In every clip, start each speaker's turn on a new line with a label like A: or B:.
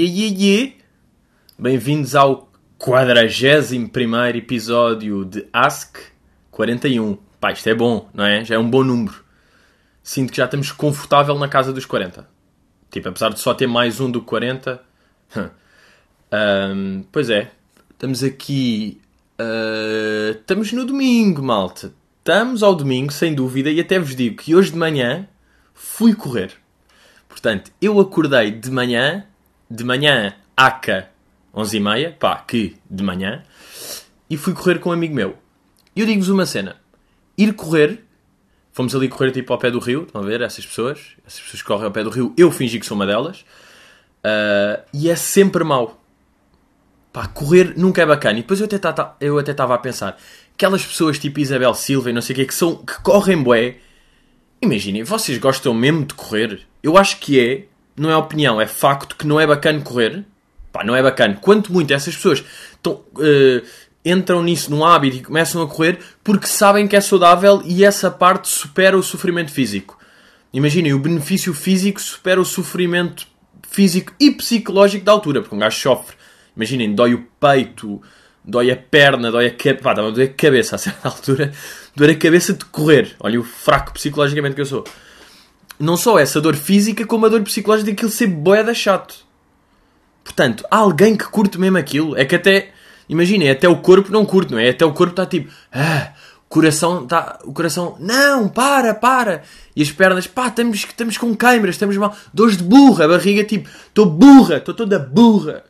A: Ye, ye. Bem-vindos ao 41 episódio de Ask 41. Pá, isto é bom, não é? Já é um bom número. Sinto que já estamos confortável na casa dos 40. Tipo, apesar de só ter mais um do 40. um, pois é, estamos aqui. Uh, estamos no domingo, malta. Estamos ao domingo, sem dúvida, e até vos digo que hoje de manhã fui correr. Portanto, eu acordei de manhã de manhã, ACA 11h30, pá, que de manhã, e fui correr com um amigo meu. E eu digo-vos uma cena: ir correr, fomos ali correr tipo ao pé do rio, estão a ver? Essas pessoas, essas pessoas que correm ao pé do rio, eu fingi que sou uma delas, uh, e é sempre mau. Pá, correr nunca é bacana. E depois eu até eu até estava a pensar, aquelas pessoas tipo Isabel Silva e não sei o que, que, são, que correm bué, imaginem, vocês gostam mesmo de correr? Eu acho que é não é opinião, é facto que não é bacana correr. Pá, não é bacana. Quanto muito essas pessoas estão, uh, entram nisso num hábito e começam a correr porque sabem que é saudável e essa parte supera o sofrimento físico. Imaginem, o benefício físico supera o sofrimento físico e psicológico da altura, porque um gajo sofre. Imaginem, dói o peito, dói a perna, dói a, cabeça. Dói a cabeça a certa altura, dói a cabeça de correr. Olha o fraco psicologicamente que eu sou não só essa dor física, como a dor psicológica daquilo ser boeda chato. Portanto, há alguém que curte mesmo aquilo. É que até, imaginem, até o corpo não curte, não é? Até o corpo está tipo, ah, o coração está, o coração, não, para, para. E as pernas, pá, estamos, estamos com câimbras, estamos mal, dores de burra, a barriga tipo, estou burra, estou toda burra.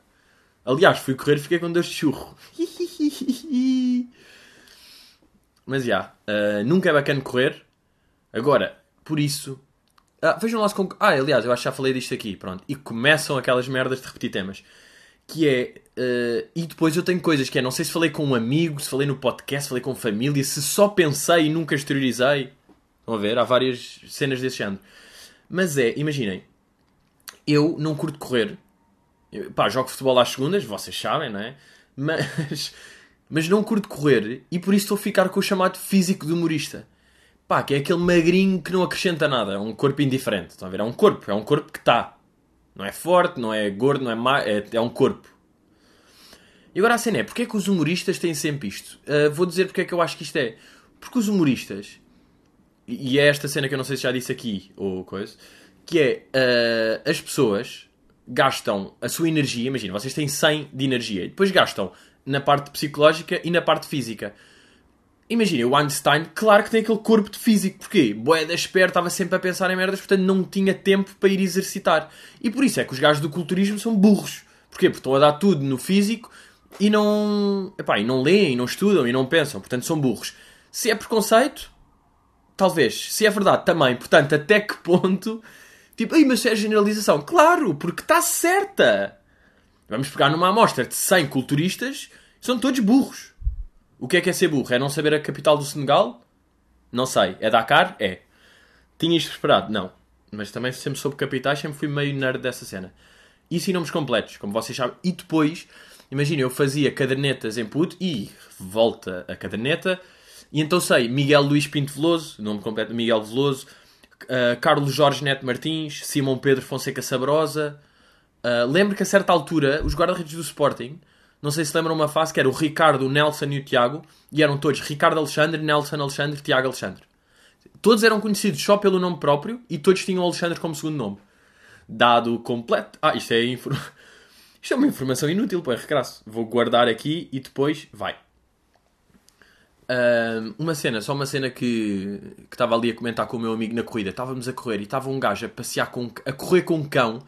A: Aliás, fui correr e fiquei com dores de churro. Mas já, yeah, uh, nunca é bacana correr. Agora, por isso, ah, vejam lá se com... Ah, aliás, eu acho que já falei disto aqui, pronto. E começam aquelas merdas de repetir temas. Que é... Uh, e depois eu tenho coisas que é... Não sei se falei com um amigo, se falei no podcast, se falei com família, se só pensei e nunca exteriorizei. Estão a ver? Há várias cenas desse género. Mas é, imaginem. Eu não curto correr. Eu, pá, jogo futebol às segundas, vocês sabem, não é? Mas... Mas não curto correr e por isso estou a ficar com o chamado físico de humorista pá, que é aquele magrinho que não acrescenta nada, é um corpo indiferente. Estão a ver? É um corpo, é um corpo que está. Não é forte, não é gordo, não é má, é, é um corpo. E agora a cena é, porque é que os humoristas têm sempre isto? Uh, vou dizer porque é que eu acho que isto é. Porque os humoristas, e é esta cena que eu não sei se já disse aqui, ou coisa, que é, uh, as pessoas gastam a sua energia, imagina, vocês têm 100 de energia, e depois gastam na parte psicológica e na parte física. Imagina, o Einstein, claro que tem aquele corpo de físico. Porquê? Boé da espera, estava sempre a pensar em merdas, portanto não tinha tempo para ir exercitar. E por isso é que os gajos do culturismo são burros. Porquê? Porque estão a dar tudo no físico e não, epá, e não leem, não estudam, e não pensam. Portanto são burros. Se é preconceito, talvez. Se é verdade, também. Portanto, até que ponto... Tipo, Ei, mas é generalização. Claro, porque está certa. Vamos pegar numa amostra de 100 culturistas, são todos burros. O que é que é ser burro? É não saber a capital do Senegal? Não sei. É Dakar? É. Tinha isto esperado? Não. Mas também sempre soube capitais, sempre fui meio nerd dessa cena. Isso e nomes completos, como vocês sabem. E depois, imagina, eu fazia cadernetas em puto e volta a caderneta. E então sei Miguel Luís Pinto Veloso, nome completo Miguel Veloso, uh, Carlos Jorge Neto Martins, Simão Pedro Fonseca Sabrosa. Uh, lembro que a certa altura os guarda-redes do Sporting não sei se lembram uma fase que era o Ricardo, o Nelson e o Tiago, e eram todos Ricardo Alexandre, Nelson Alexandre, Tiago Alexandre. Todos eram conhecidos só pelo nome próprio e todos tinham Alexandre como segundo nome. Dado completo. Ah, isto é, infor... isto é uma informação inútil para recrasso. Vou guardar aqui e depois vai. Uh, uma cena, só uma cena que, que estava ali a comentar com o meu amigo na corrida. Estávamos a correr e estava um gajo a passear com, a correr com um cão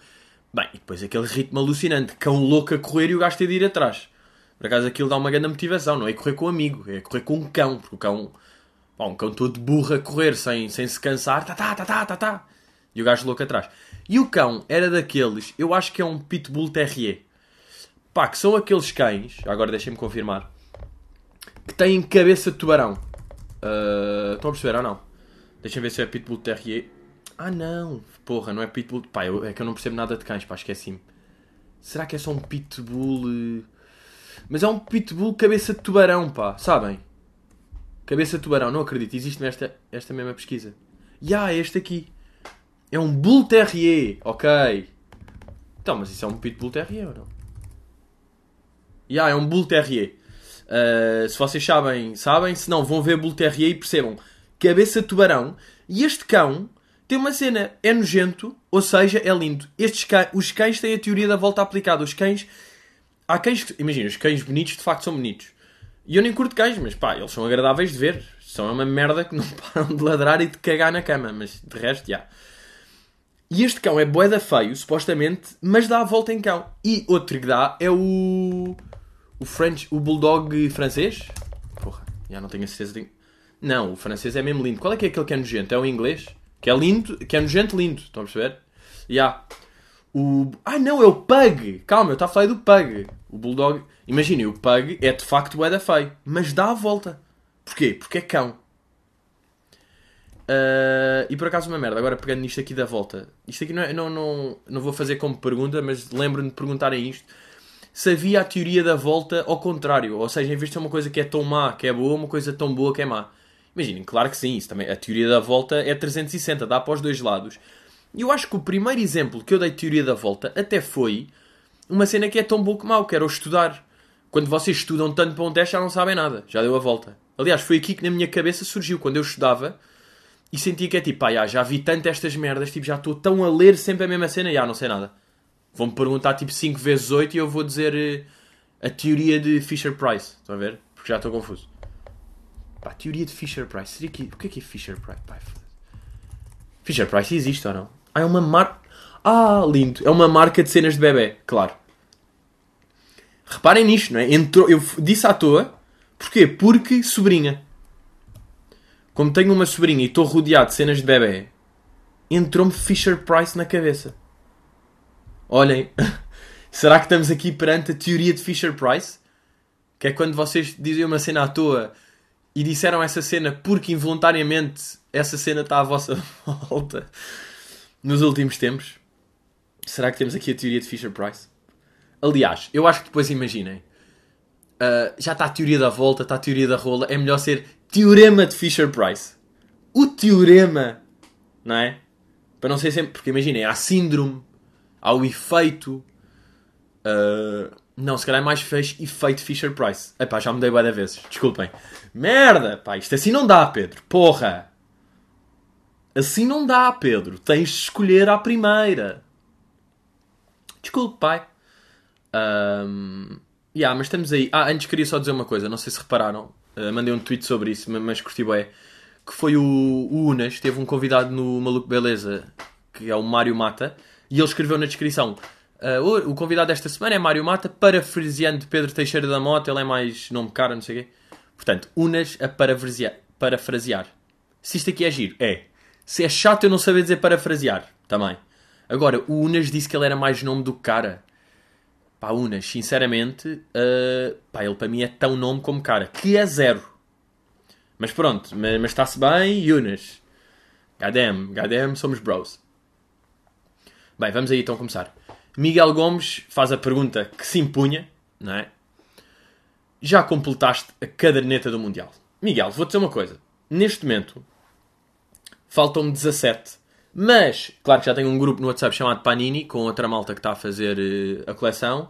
A: Bem, e depois aquele ritmo alucinante, cão louco a correr e o gajo ter de ir atrás. Por acaso aquilo dá uma grande motivação, não é correr com um amigo, é correr com um cão, porque o cão, pá, um cão todo burro a correr sem, sem se cansar, tá, tá, tá, tá, tá, tá. E o gajo louco atrás. E o cão era daqueles, eu acho que é um Pitbull Terrier. Pá, que são aqueles cães, agora deixem-me confirmar, que têm cabeça de tubarão. Uh, estão a perceber ou não? Deixem ver se é Pitbull Terrier. Ah não, porra, não é pitbull. Pá, eu, é que eu não percebo nada de cães, pá, esqueci-me. Será que é só um pitbull. Eh? Mas é um pitbull cabeça de tubarão, pá, sabem? Cabeça de tubarão, não acredito, existe esta, esta mesma pesquisa. Ya, yeah, é este aqui. É um Bull Terrier, ok. Então, mas isso é um Pitbull Terrier ou não? Yeah, é um Bull Terrier. Uh, se vocês sabem, sabem. Se não, vão ver Bull Terrier e percebam. Cabeça de tubarão. E este cão tem uma cena. É nojento, ou seja, é lindo. Estes cães, os cães têm a teoria da volta aplicada. Os cães... Há cães... Imagina, os cães bonitos de facto são bonitos. E eu nem curto cães, mas pá, eles são agradáveis de ver. São uma merda que não param de ladrar e de cagar na cama. Mas de resto, já. E este cão é boeda feio, supostamente, mas dá a volta em cão. E outro que dá é o... O French, o Bulldog francês? Porra, já não tenho a certeza. De... Não, o francês é mesmo lindo. Qual é que é aquele que é nojento? É o inglês? Que é lindo, que é nojento lindo. Estão a perceber? Já. Yeah. O... Ah, não, é o Pug. Calma, eu estava a falar do Pug. O Bulldog... Imaginem, o Pug é de facto o da feio. Mas dá a volta. Porquê? Porque é cão. Uh, e por acaso uma merda, agora pegando nisto aqui da volta. Isto aqui não, é, não, não, não vou fazer como pergunta, mas lembro-me de perguntarem isto se havia a teoria da volta ao contrário. Ou seja, em vez de ser uma coisa que é tão má que é boa, uma coisa tão boa que é má. Imaginem, claro que sim, isso também, a teoria da volta é 360, dá para os dois lados. E eu acho que o primeiro exemplo que eu dei de teoria da volta até foi uma cena que é tão boa que mau, que era o estudar. Quando vocês estudam tanto para um teste já não sabem nada, já deu a volta. Aliás, foi aqui que na minha cabeça surgiu, quando eu estudava e sentia que é tipo, pá, já, já vi tanto estas merdas, tipo, já estou tão a ler sempre a mesma cena, já não sei nada. Vão-me perguntar tipo 5 vezes 8 e eu vou dizer uh, a teoria de Fisher-Price. Estão a ver? Porque já estou confuso. Pá, teoria de Fisher-Price. Seria que... O que é que é Fisher-Price? Fisher-Price existe ou não? Ah, é uma marca... Ah, lindo. É uma marca de cenas de bebê. Claro. Reparem nisto, não é? Entrou... Eu disse à toa. Porquê? Porque sobrinha. Como tenho uma sobrinha e estou rodeado de cenas de bebê, entrou-me Fisher-Price na cabeça. Olhem, será que estamos aqui perante a teoria de Fisher-Price? Que é quando vocês dizem uma cena à toa e disseram essa cena porque involuntariamente essa cena está à vossa volta nos últimos tempos. Será que temos aqui a teoria de Fisher-Price? Aliás, eu acho que depois imaginem. Uh, já está a teoria da volta, está a teoria da rola. É melhor ser teorema de Fisher-Price. O teorema, não é? Para não ser sempre. Porque imaginem, há síndrome, ao efeito. Uh, não, se calhar é mais fez efeito Fisher Price. Epá, já mudei várias vezes. Desculpem. Merda, pá, isto assim não dá, Pedro. Porra. Assim não dá, Pedro. Tens de escolher à primeira. Desculpe, pai. Um, yeah, mas estamos aí. Ah, antes queria só dizer uma coisa. Não sei se repararam. Uh, mandei um tweet sobre isso, mas curti bem. Que foi o, o Unas. Teve um convidado no Maluco Beleza, que é o Mário Mata e ele escreveu na descrição: uh, o convidado desta semana é Mário Mata, parafraseando Pedro Teixeira da Mota, ele é mais nome cara, não sei o quê. Portanto, unas a parafrasear. parafrasear. Se isto aqui é giro, é. Se é chato eu não saber dizer parafrasear, também. Agora, o Unas disse que ele era mais nome do que cara. Pá, Unas, sinceramente, uh, pá, ele para mim é tão nome como cara, que é zero. Mas pronto, mas está-se bem, Unas. Goddamn, goddamn, somos bros. Bem, vamos aí então começar. Miguel Gomes faz a pergunta que se impunha, não é? Já completaste a caderneta do Mundial? Miguel, vou-te dizer uma coisa. Neste momento, faltam-me 17. Mas, claro que já tenho um grupo no WhatsApp chamado Panini, com outra malta que está a fazer uh, a coleção.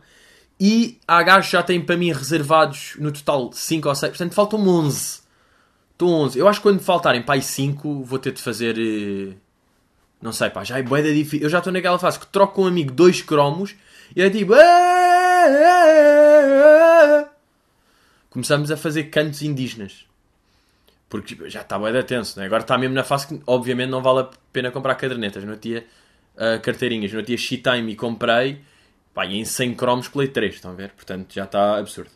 A: E há gajos já têm para mim reservados no total 5 ou 6. Portanto, faltam-me 11. Estou 11. Eu acho que quando faltarem para aí 5, vou ter de fazer... Uh não sei, pá, já é boeda difícil. Eu já estou naquela fase que troco com um amigo dois cromos e é tipo. Começamos a fazer cantos indígenas. Porque tipo, já está boeda tenso, né? Agora está mesmo na fase que, obviamente, não vale a pena comprar cadernetas. Não tinha uh, carteirinhas, não tinha sheet time e comprei. Pá, e em 100 cromos colei 3, estão a ver? Portanto, já está absurdo.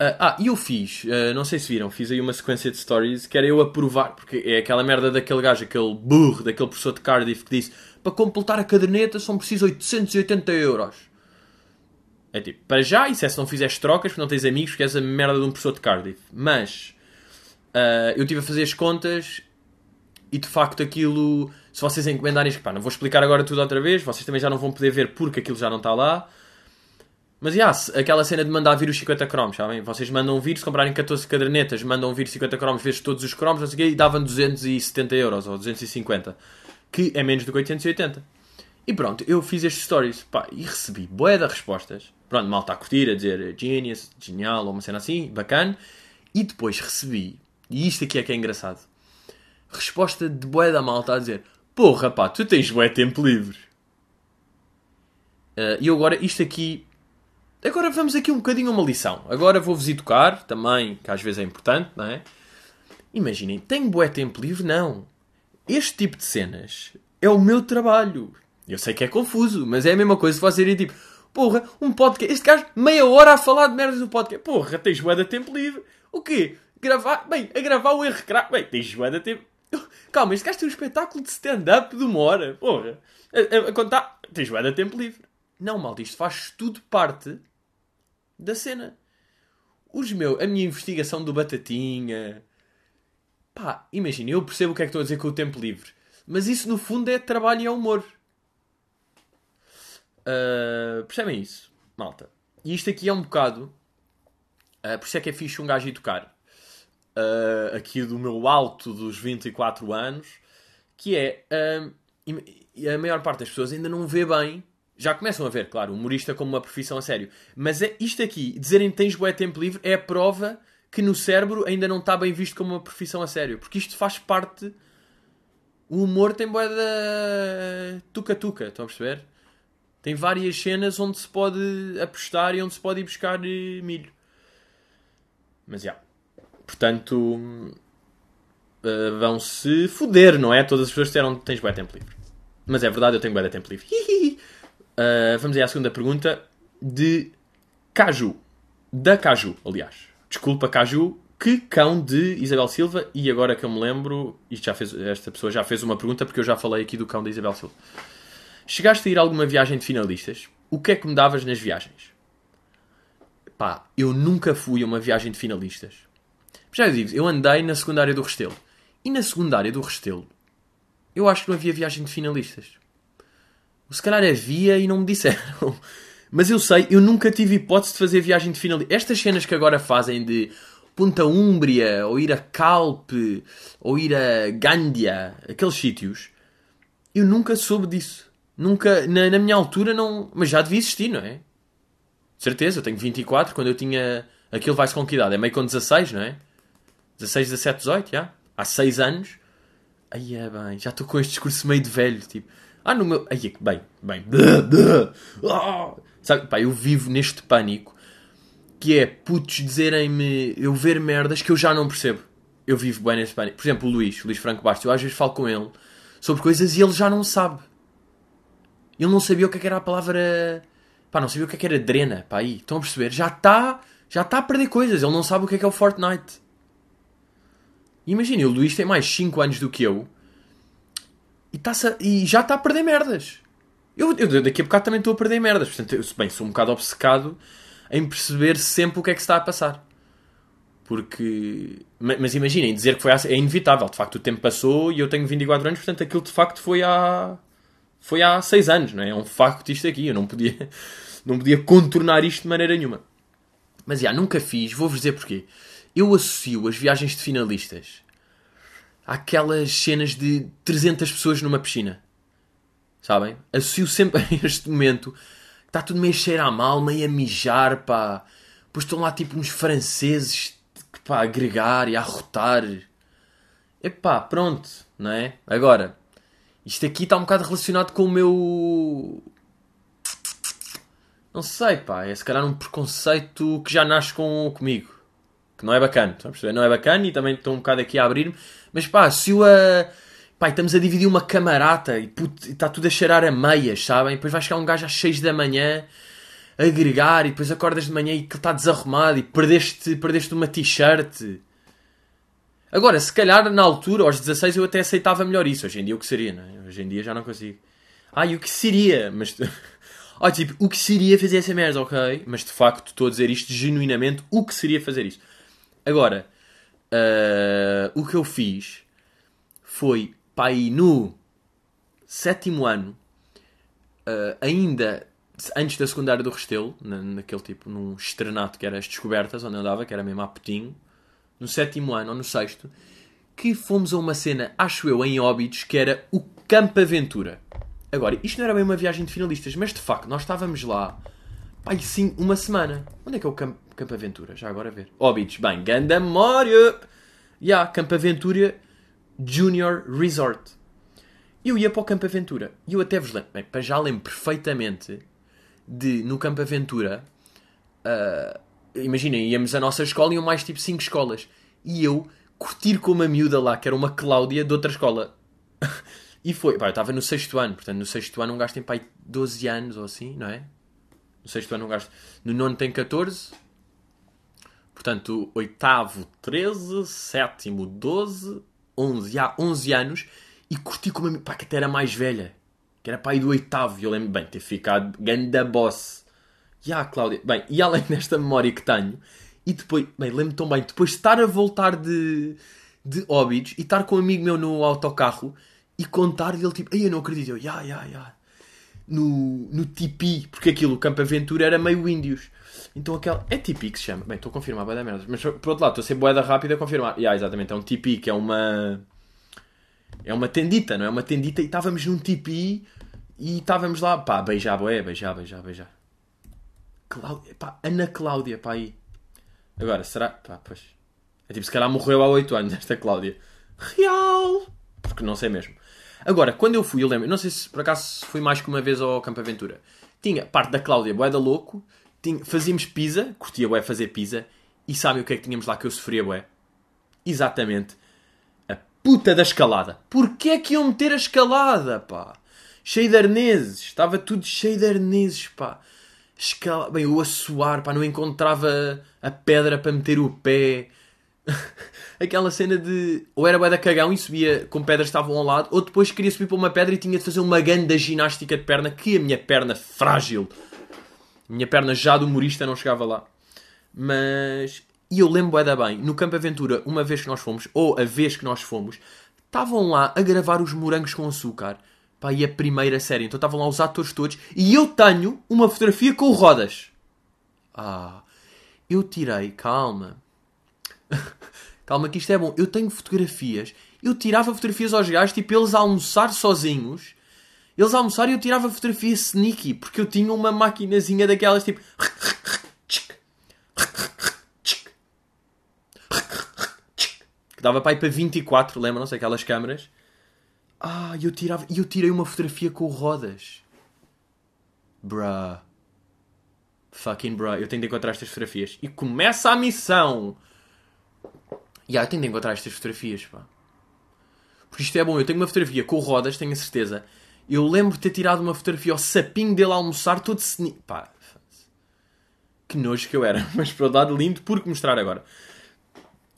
A: Uh, ah, e eu fiz, uh, não sei se viram, fiz aí uma sequência de stories que era eu a provar, porque é aquela merda daquele gajo, aquele burro, daquele professor de Cardiff que disse para completar a caderneta são precisos 880 euros. É tipo, para já, isso é se não fizeres trocas, porque não tens amigos, porque és a merda de um professor de Cardiff. Mas uh, eu estive a fazer as contas e de facto aquilo, se vocês encomendarem, pá, não vou explicar agora tudo outra vez, vocês também já não vão poder ver porque aquilo já não está lá. Mas, yeah, aquela cena de mandar vir os 50 cromos, sabem? Vocês mandam vir, se comprarem 14 cadernetas, mandam vir 50 cromos vezes todos os cromos, não sei o quê, e davam 270 euros, ou 250. Que é menos do que 880. E pronto, eu fiz estes stories pá, e recebi boé de respostas. Pronto, mal está a curtir, a dizer genius, genial, ou uma cena assim, bacana. E depois recebi, e isto aqui é que é engraçado, resposta de boé da malta a dizer Porra, pá, tu tens boé tempo livre. Uh, e agora, isto aqui. Agora vamos aqui um bocadinho a uma lição. Agora vou-vos educar também, que às vezes é importante, não é? Imaginem, tenho boé tempo livre? Não. Este tipo de cenas é o meu trabalho. Eu sei que é confuso, mas é a mesma coisa se vocês tipo, porra, um podcast. Este gajo, meia hora a falar de merdas do podcast. Porra, tens boé de tempo livre. O quê? Gravar, bem, a gravar o erro Bem, tens boé de tempo. Calma, este gajo tem um espetáculo de stand-up de uma hora. Porra. A, a, a contar. Tens boé de tempo livre. Não, malta, isto faz tudo parte da cena. Os meu, a minha investigação do Batatinha. Pá, imagina, eu percebo o que é que estou a dizer com o tempo livre. Mas isso no fundo é trabalho e é humor. Uh, percebem isso, malta? E isto aqui é um bocado. Uh, por isso é que é fixe um gajo tocar. Uh, aqui do meu alto dos 24 anos. Que é. e a maior parte das pessoas ainda não vê bem já começam a ver, claro, humorista como uma profissão a sério. Mas é isto aqui, dizerem que tens bué tempo livre, é a prova que no cérebro ainda não está bem visto como uma profissão a sério. Porque isto faz parte. O humor tem bué da tuca-tuca, estão a perceber? Tem várias cenas onde se pode apostar e onde se pode ir buscar eh, milho. Mas já. Yeah. Portanto. Uh, vão-se foder, não é? Todas as pessoas disseram que tens bué tempo livre. Mas é verdade, eu tenho bué tempo livre. Uh, vamos aí à segunda pergunta de Caju. Da Caju, aliás. Desculpa, Caju. Que cão de Isabel Silva? E agora que eu me lembro, isto já fez, esta pessoa já fez uma pergunta porque eu já falei aqui do cão de Isabel Silva. Chegaste a ir a alguma viagem de finalistas? O que é que me davas nas viagens? Pá, eu nunca fui a uma viagem de finalistas. Já eu digo, eu andei na secundária do Restelo. E na secundária do Restelo, eu acho que não havia viagem de finalistas. Se calhar havia e não me disseram. Mas eu sei, eu nunca tive hipótese de fazer viagem de finalista. Estas cenas que agora fazem de Punta Úmbria, ou ir a Calpe, ou ir a Gândia, aqueles sítios, eu nunca soube disso. Nunca, na, na, minha altura, não. Mas já devia existir, não é? Certeza, eu tenho 24, quando eu tinha. Aquilo vai-se com que idade? É meio com 16, não é? 16, 17, 18, já? Há 6 anos. Aí é bem, já estou com este discurso meio de velho, tipo. Ah, no meu. Ai, bem, bem. Ah! Sabe, pá, eu vivo neste pânico que é putos dizerem-me eu ver merdas que eu já não percebo. Eu vivo bem neste pânico. Por exemplo, o Luís, o Luís Franco Bastos, eu às vezes falo com ele sobre coisas e ele já não sabe. Ele não sabia o que, é era a palavra. Pá, não sabia o que, é que era drena. Pá, aí, estão a perceber? Já está já está a perder coisas. Ele não sabe o que é que é o Fortnite. Imagina, o Luís tem mais 5 anos do que eu e, tá e já está a perder merdas. Eu, eu daqui a bocado também estou a perder merdas. Portanto, eu bem, sou um bocado obcecado em perceber sempre o que é que se está a passar. Porque. Mas imaginem, dizer que foi é inevitável. De facto, o tempo passou e eu tenho 24 anos, portanto, aquilo de facto foi há. Foi há 6 anos, não é? É um facto isto aqui. Eu não podia, não podia contornar isto de maneira nenhuma. Mas já, nunca fiz. Vou-vos dizer porquê. Eu associo as viagens de finalistas àquelas cenas de 300 pessoas numa piscina. Sabem? Associo sempre a este momento está tudo meio cheiro a mal, meio a mijar, pá. Depois estão lá tipo uns franceses pá, a agregar e a arrotar. Epá, pronto, não é? Agora, isto aqui está um bocado relacionado com o meu. Não sei, pá. É se calhar um preconceito que já nasce com, comigo. Que não é bacana, estão a perceber? Não é bacana e também estou um bocado aqui a abrir-me. Mas pá, se o a. Pá, estamos a dividir uma camarata e está tudo a cheirar a meias, sabem? E depois vai chegar um gajo às 6 da manhã a agregar e depois acordas de manhã e que está desarrumado e perdeste, perdeste uma t-shirt. Agora, se calhar na altura, aos 16, eu até aceitava melhor isso. Hoje em dia, o que seria, não é? Hoje em dia já não consigo. Ah, e o que seria? Mas. Ah, tipo, o que seria fazer essa merda, ok? Mas de facto, estou a dizer isto genuinamente. O que seria fazer isso? Agora, uh, o que eu fiz foi, pai, no sétimo ano, uh, ainda antes da secundária do Restelo, na, naquele tipo, num estrenato que era as descobertas, onde eu andava, que era mesmo a Putinho, no sétimo ano ou no sexto, que fomos a uma cena, acho eu, em Óbidos, que era o Campo Aventura. Agora, isto não era bem uma viagem de finalistas, mas de facto, nós estávamos lá, pai, sim, uma semana. Onde é que é o Campo, Campo Aventura? Já agora a ver. Óbidos, bem, ganda memória! Ya, yeah, Campo Aventura Junior Resort. Eu ia para o Campo Aventura e eu até vos lembro, bem, já lembro perfeitamente de, no Campo Aventura, uh, imaginem, íamos à nossa escola e iam mais tipo 5 escolas. E eu curtir com uma miúda lá, que era uma Cláudia de outra escola. E foi, pá, eu estava no sexto ano, portanto, no sexto ano um gajo tem pai 12 anos ou assim, não é? No sexto ano um gajo. No nono tem 14. Portanto, oitavo, 13, sétimo, 12, 11. Já, 11 anos. E curti com uma. pá, que até era mais velha. Que era pai do oitavo. E eu lembro bem ter ficado ganda boss. Já, Cláudia. Bem, e além desta memória que tenho. E depois, bem, lembro tão bem, depois de estar a voltar de, de Óbidos e estar com um amigo meu no autocarro e contar e ele tipo, ai eu não acredito, eu, ya, ya, ya. No, no tipi, porque aquilo, o Campo Aventura era meio índios. Então aquela. É tipi que se chama. Bem, estou a confirmar, vai dar merda. Mas por outro lado, estou a ser boeda rápida a confirmar. Ya, exatamente, é um tipi que é uma. É uma tendita, não é? Uma tendita e estávamos num tipi e estávamos lá, pá, beijar, boé, beijar, beijar, beijar. Cláudia, pá, Ana Cláudia, pá, aí. Agora, será? Pá, pois. É tipo, se calhar morreu há 8 anos esta Cláudia. Real! Porque não sei mesmo. Agora, quando eu fui, eu lembro, não sei se por acaso fui mais que uma vez ao Campo Aventura. Tinha parte da Cláudia, boé da louco, fazíamos pizza, curtia boé fazer pizza, e sabem o que é que tínhamos lá que eu sofria boé? Exatamente. A puta da escalada. Porquê é que iam meter a escalada, pá? Cheio de arneses. Estava tudo cheio de arneses, pá. Escala... Bem, eu a suar, pá, não encontrava a pedra para meter o pé. aquela cena de ou era bué da cagão e subia com pedras que estavam ao lado, ou depois queria subir para uma pedra e tinha de fazer uma grande ginástica de perna, que a minha perna frágil, minha perna já de humorista não chegava lá. Mas, e eu lembro bué da bem, no Campo Aventura, uma vez que nós fomos, ou a vez que nós fomos, estavam lá a gravar os morangos com açúcar. Pá, e a primeira série. Então estavam lá os atores todos. E eu tenho uma fotografia com o Rodas. Ah, eu tirei, calma. Calma que isto é bom. Eu tenho fotografias. Eu tirava fotografias aos gajos, tipo, eles a almoçar sozinhos. Eles a almoçar e eu tirava fotografia sneaky. Porque eu tinha uma maquinazinha daquelas, tipo... Que dava para ir para 24, lembram-se? Aquelas câmaras. Ah, e eu, tirava, eu tirei uma fotografia com rodas. Bruh. Fucking bruh. Eu tenho de encontrar estas fotografias. E começa a missão! Yeah, eu tenho de encontrar estas fotografias, pá. Porque isto é bom. Eu tenho uma fotografia com rodas, tenho a certeza. Eu lembro de ter tirado uma fotografia ao sapinho dele a almoçar, todo seni... Pá, que nojo que eu era. Mas para lado lindo, porque mostrar agora.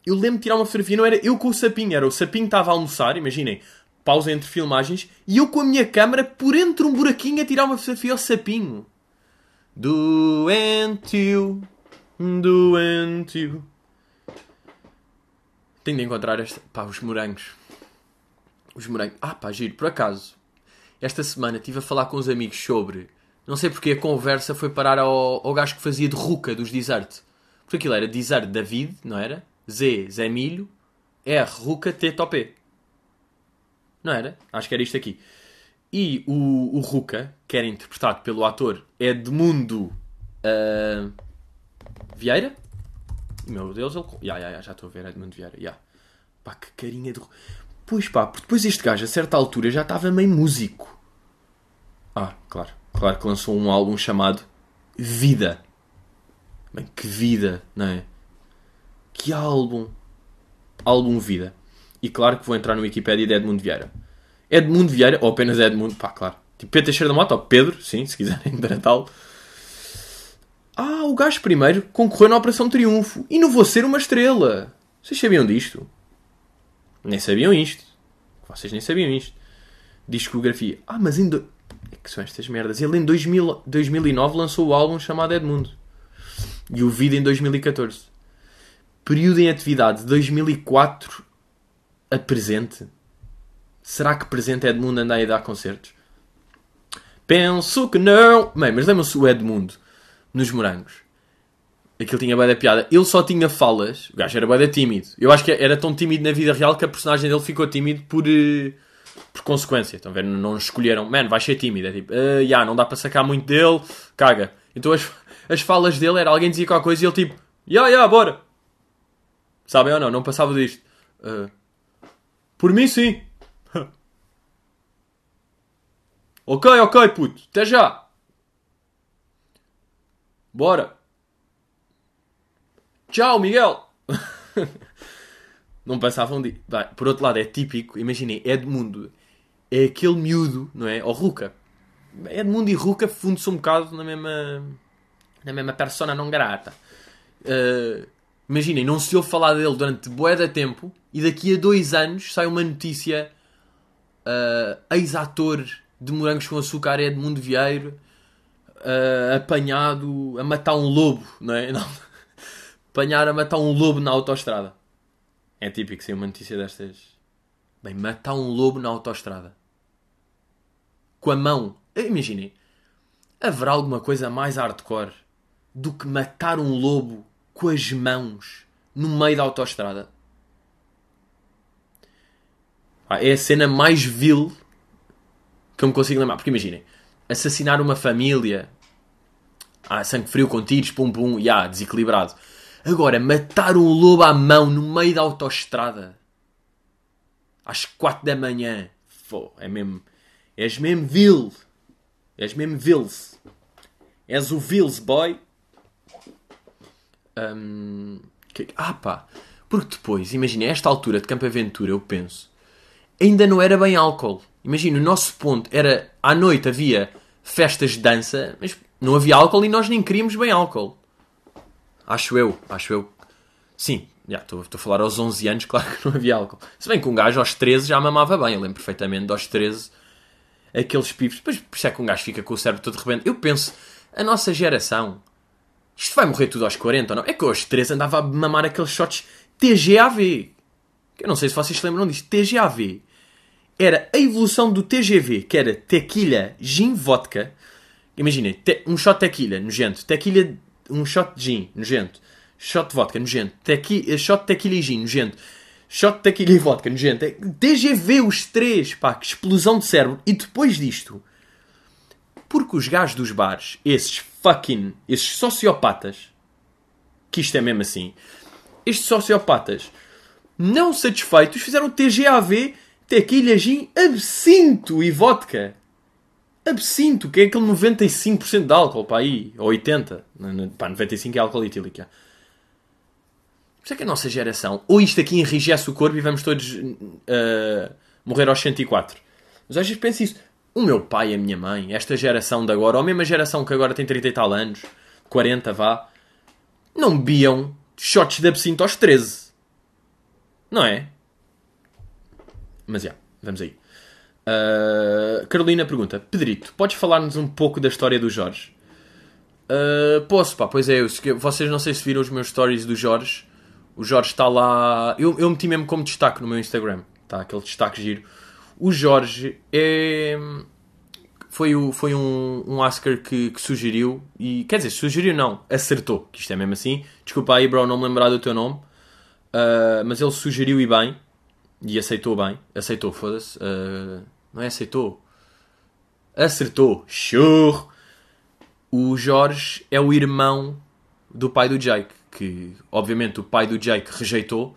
A: Eu lembro de tirar uma fotografia, não era eu com o sapinho, era o sapinho que estava a almoçar, imaginem, pausa entre filmagens, e eu com a minha câmera por entre um buraquinho a tirar uma fotografia ao sapinho. Doentio, doentio. Tenho de encontrar este... pá, os morangos. Os morangos. Ah, pá, giro. Por acaso, esta semana estive a falar com uns amigos sobre. Não sei porque a conversa foi parar ao, ao gajo que fazia de ruca dos Desert. Porque aquilo era Desert David, não era? Z, Zé Milho. R, Ruca, T, Topé. Não era? Acho que era isto aqui. E o, o Ruca, que era interpretado pelo ator Edmundo uh, Vieira, meu Deus, ele. Ya, ya, ya, já estou a ver Edmundo Vieira. Ya. Pá, que carinha de. Pois pá, porque depois este gajo, a certa altura, já estava meio músico. Ah, claro. Claro que lançou um álbum chamado Vida. Bem, que vida, não é? Que álbum. Álbum Vida. E claro que vou entrar no Wikipedia de Edmundo Vieira. Edmundo Vieira, ou apenas Edmundo, pá, claro. Tipo Pedro Teixeira da Mota, ou Pedro, sim, se quiserem, de Natal. Ah, o gajo primeiro concorreu na Operação Triunfo e não vou ser uma estrela. Vocês sabiam disto? Nem sabiam isto. Vocês nem sabiam isto. Discografia. Ah, mas em. Do... É que são estas merdas. Ele em 2000, 2009 lançou o álbum chamado Edmundo. E o Vida em 2014. Período em atividade 2004 a presente. Será que presente Edmundo anda a dar concertos? Penso que não. Bem, mas lembram-se o Edmundo nos morangos. Aquilo tinha bem da piada. Ele só tinha falas. O gajo era bem da tímido. Eu acho que era tão tímido na vida real que a personagem dele ficou tímido por, uh, por consequência. Estão a ver? Não escolheram, man, vai ser tímido. É tipo, uh, yeah, não dá para sacar muito dele, caga. Então as, as falas dele era alguém dizia qualquer coisa e ele tipo, yeah, yeah, bora. Sabem ou não? Não passava disto. Uh, por mim, sim. ok, ok, puto. Até já. Bora. Tchau, Miguel. não passavam de. Por outro lado, é típico. Imaginem, Edmundo é aquele miúdo, não é? Ou Ruka. Edmundo e Ruka fundem-se um bocado na mesma. na mesma persona não grata. Uh, imaginem, não se ouve falar dele durante bué de tempo e daqui a dois anos sai uma notícia. Uh, Ex-ator de Morangos com Açúcar é Edmundo Vieiro uh, apanhado a matar um lobo, não é? Não. Apanhar a matar um lobo na autoestrada. É típico ser uma notícia destas. Bem, matar um lobo na autoestrada. Com a mão. Imaginem. Haverá alguma coisa mais hardcore do que matar um lobo com as mãos no meio da autoestrada? É a cena mais vil que eu me consigo lembrar. Porque imaginem, assassinar uma família, ah, sangue frio com tiros, pum pum, e ah, desequilibrado. Agora, matar um lobo à mão no meio da autoestrada às 4 da manhã, Fô, é mesmo. És mesmo vil. És mesmo vils. És o vils, boy. Um, que, ah pá. Porque depois, imagina, a esta altura de Campo Aventura, eu penso, ainda não era bem álcool. Imagina, o nosso ponto era, à noite havia festas de dança, mas não havia álcool e nós nem queríamos bem álcool. Acho eu, acho eu. Sim, estou a falar aos 11 anos, claro que não havia álcool. Se bem que um gajo aos 13 já mamava bem, eu lembro perfeitamente aos 13 aqueles pipos. Depois por isso é que um gajo fica com o cérebro todo de repente. Eu penso, a nossa geração, isto vai morrer tudo aos 40 ou não? É que aos 13 andava a mamar aqueles shots TGAV. Eu não sei se vocês se lembram disto. TGAV era a evolução do TGV, que era tequila, gin, vodka. Imaginem, um shot tequila, nojento. Tequila, um shot de gin, nojento. Shot de vodka, nojento. Tequi, shot de tequila e gin, nojento. Shot de tequila e vodka, nojento. TGV, os três, pá, que explosão de cérebro. E depois disto, porque os gajos dos bares, esses fucking, esses sociopatas, que isto é mesmo assim, estes sociopatas, não satisfeitos, fizeram TGAV tequila, gin, absinto e vodka. Absinto, que é aquele 95% de álcool, pá, aí. Ou 80%. Pá, 95% é álcool etílico. Isto é que a nossa geração, ou isto aqui enrijece o corpo e vamos todos uh, morrer aos 104. Mas às vezes penso isso. O meu pai a minha mãe, esta geração de agora, ou a mesma geração que agora tem 30 e tal anos, 40 vá, não bebiam shots de absinto aos 13. Não é? Mas já, yeah, vamos aí. Uh, Carolina pergunta: Pedrito, podes falar-nos um pouco da história do Jorge? Uh, posso, pá, pois é. Eu, vocês não sei se viram os meus stories do Jorge. O Jorge está lá. Eu, eu meti mesmo como destaque no meu Instagram. Tá, aquele destaque giro. O Jorge é. Foi, o, foi um, um Oscar que, que sugeriu. E quer dizer, sugeriu não, acertou. Que isto é mesmo assim. Desculpa aí, bro, não me lembrar do teu nome. Uh, mas ele sugeriu e bem. E aceitou bem. Aceitou, foda-se. Uh, não é aceitou. Acertou. Churro. O Jorge é o irmão do pai do Jake. Que, obviamente, o pai do Jake rejeitou.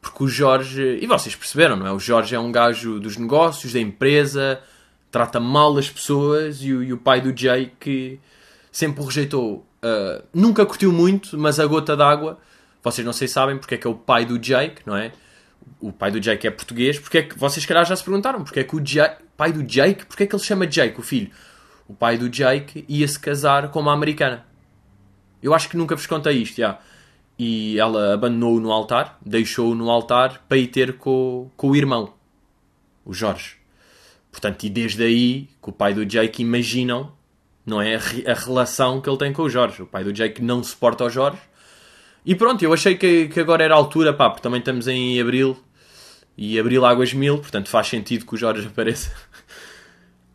A: Porque o Jorge... E vocês perceberam, não é? O Jorge é um gajo dos negócios, da empresa. Trata mal as pessoas. E o, e o pai do Jake sempre o rejeitou. Uh, nunca curtiu muito, mas a gota d'água... Vocês não sei se sabem porque é que é o pai do Jake, não é? O pai do Jake é português, porque é que vocês calhar já se perguntaram porque é que o Jake, pai do Jake, porque é que ele chama Jake, o filho? O pai do Jake ia se casar com uma americana. Eu acho que nunca vos contei isto, já. E ela abandonou-o no altar, deixou-o no altar para ir ter com, com o irmão, o Jorge. Portanto, e desde aí que o pai do Jake imaginam, não é a relação que ele tem com o Jorge. O pai do Jake não suporta o Jorge e pronto, eu achei que, que agora era a altura, pá, porque também estamos em abril e abril águas mil, portanto faz sentido que o Jorge apareça.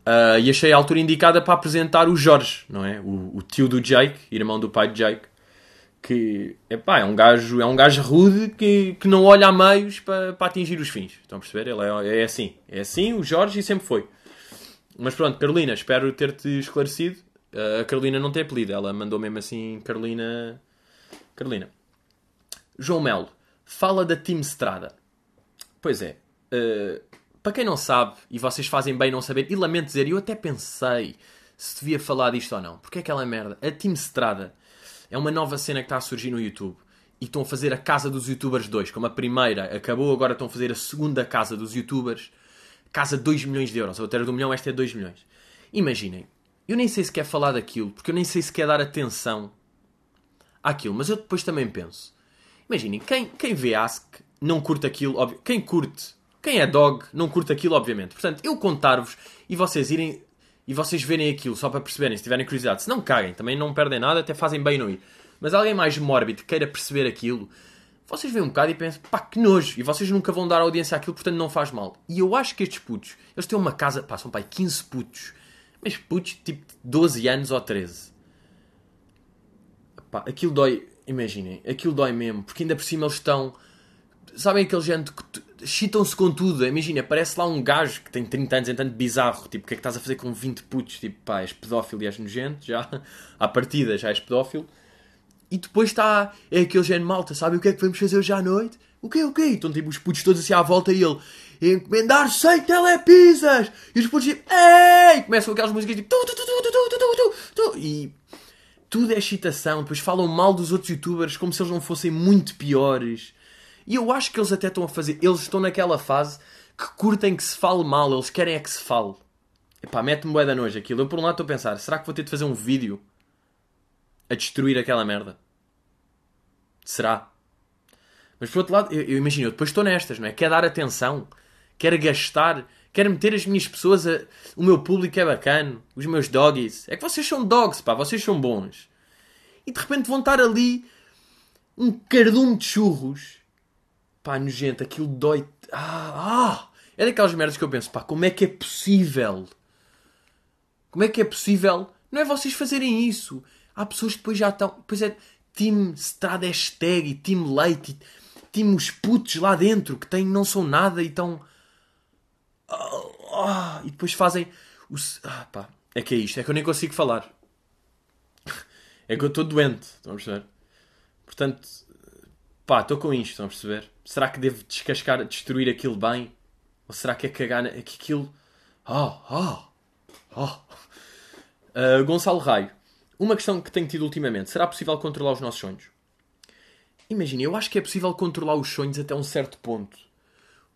A: Uh, e achei a altura indicada para apresentar o Jorge, não é? O, o, tio do Jake, irmão do pai de Jake. que epá, é um gajo, é um gajo rude que, que não olha a meios para, para atingir os fins. Estão a perceber? Ele é, é assim. É assim o Jorge e sempre foi. Mas pronto, Carolina, espero ter-te esclarecido. Uh, a Carolina não tem apelido, ela mandou mesmo assim Carolina. Carolina. João Melo, fala da Team Strada. Pois é. Uh, para quem não sabe, e vocês fazem bem não saber, e lamento dizer, eu até pensei se devia falar disto ou não. Porque é aquela merda. A Team Strada é uma nova cena que está a surgir no YouTube. E estão a fazer a Casa dos Youtubers 2. Como a primeira acabou, agora estão a fazer a segunda Casa dos Youtubers. Casa 2 milhões de euros. A outra era do milhão, esta é 2 milhões. Imaginem. Eu nem sei se quer falar daquilo, porque eu nem sei se quer dar atenção àquilo. Mas eu depois também penso. Imaginem, quem, quem vê Ask não curte aquilo. Óbvio, quem curte, quem é dog, não curte aquilo, obviamente. Portanto, eu contar-vos e vocês irem e vocês verem aquilo só para perceberem, se tiverem curiosidade. Se não caguem, também não perdem nada, até fazem bem no ir. Mas alguém mais mórbido queira perceber aquilo, vocês veem um bocado e pensam, pá, que nojo. E vocês nunca vão dar audiência àquilo, portanto não faz mal. E eu acho que estes putos, eles têm uma casa, pá, são pai 15 putos. Mas putos tipo 12 anos ou 13. Pá, aquilo dói, imaginem, aquilo dói mesmo, porque ainda por cima eles estão. Sabem aquele gente que chitam-se com tudo. Imagina, parece lá um gajo que tem 30 anos, entanto bizarro. Tipo, o que é que estás a fazer com 20 putos? Tipo, pá, és pedófilo e és nojento, já. À partida já és pedófilo. E depois está, é aquele género malta, sabe o que é que vamos fazer hoje à noite? O quê, o quê? Estão tipo os putos todos assim à volta e ele encomendar 100 telepisas! E os putos tipo, ei! Começam aquelas músicas tipo, tu, tu, tu, tu, tu, tu, tu, tu, tu, e tudo é excitação. Depois falam mal dos outros youtubers como se eles não fossem muito piores. E eu acho que eles até estão a fazer. Eles estão naquela fase que curtem que se fale mal, eles querem é que se fale. Epá, mete-me bué da nojo aquilo. Eu por um lado estou a pensar, será que vou ter de fazer um vídeo a destruir aquela merda? Será? Mas por outro lado, eu, eu imagino, eu depois estou nestas, não é? Quer dar atenção, quer gastar, quer meter as minhas pessoas, a... o meu público é bacana, os meus doggies. É que vocês são dogs, pá, vocês são bons. E de repente vão estar ali um cardume de churros Pá, nojento, aquilo dói. Ah, ah! É daquelas merdas que eu penso, pá, como é que é possível? Como é que é possível? Não é vocês fazerem isso. Há pessoas que depois já estão. Depois é Team Strada Hashtag e Team Leite e os putos lá dentro que têm, não são nada e estão. Ah, ah, e depois fazem. Os... Ah, pá, é que é isto, é que eu nem consigo falar. É que eu estou doente, estão a perceber? Portanto, pá, estou com isto, estão a perceber? Será que devo descascar, destruir aquilo bem? Ou será que é cagar na... que aquilo. Oh, oh, oh. Uh, Gonçalo Raio. Uma questão que tenho tido ultimamente: será possível controlar os nossos sonhos? Imagina, eu acho que é possível controlar os sonhos até um certo ponto.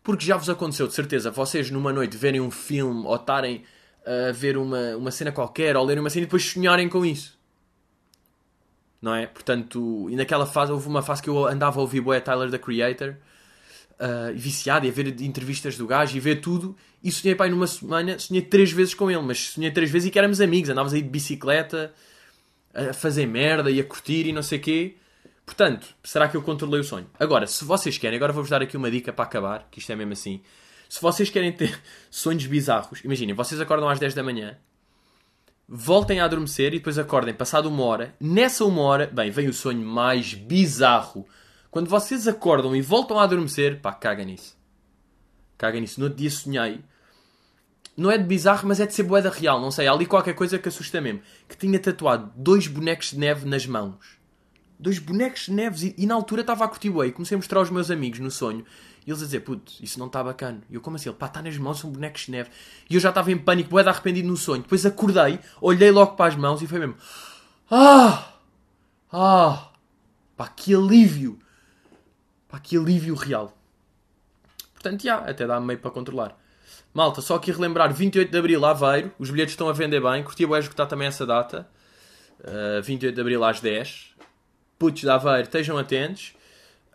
A: Porque já vos aconteceu, de certeza, vocês numa noite verem um filme ou estarem a ver uma, uma cena qualquer ou lerem uma cena e depois sonharem com isso não é? Portanto, e naquela fase, houve uma fase que eu andava a ouvir Boé Tyler, da Creator, uh, viciado, e a ver entrevistas do gajo e ver tudo, e sonhei, pai, numa semana, sonhei três vezes com ele, mas sonhei três vezes e que éramos amigos, andávamos aí de bicicleta, a fazer merda e a curtir e não sei o quê. Portanto, será que eu controlei o sonho? Agora, se vocês querem, agora vou-vos dar aqui uma dica para acabar, que isto é mesmo assim. Se vocês querem ter sonhos bizarros, imaginem, vocês acordam às 10 da manhã, voltem a adormecer e depois acordem passado uma hora. Nessa uma hora, bem, vem o sonho mais bizarro. Quando vocês acordam e voltam a adormecer, pá, caga nisso. Caga nisso. No outro dia sonhei. Não é de bizarro, mas é de ser boeda real. Não sei, há ali qualquer coisa que assusta mesmo. Que tinha tatuado dois bonecos de neve nas mãos. Dois bonecos de neve. E, e na altura estava a curtir bué. Comecei a mostrar aos meus amigos no sonho. E eles a dizer, puto, isso não está bacana. E eu, como assim? Ele, pá, está nas mãos, são bonecos de neve. E eu já estava em pânico, boeda arrependido no sonho. Depois acordei, olhei logo para as mãos e foi mesmo, ah, ah, pá, que alívio. Pá, que alívio real. Portanto, já, até dá meio para controlar. Malta, só aqui relembrar, 28 de Abril, Aveiro. Os bilhetes estão a vender bem. Curti o está também essa data. Uh, eh, 28 de Abril às 10. Putos de Aveiro, estejam atentos.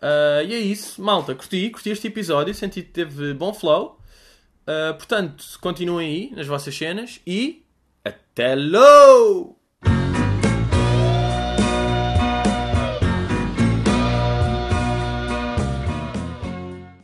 A: Uh, e é isso, malta. Curti, curti este episódio. Senti que teve bom flow. Uh, portanto, continuem aí nas vossas cenas e até logo!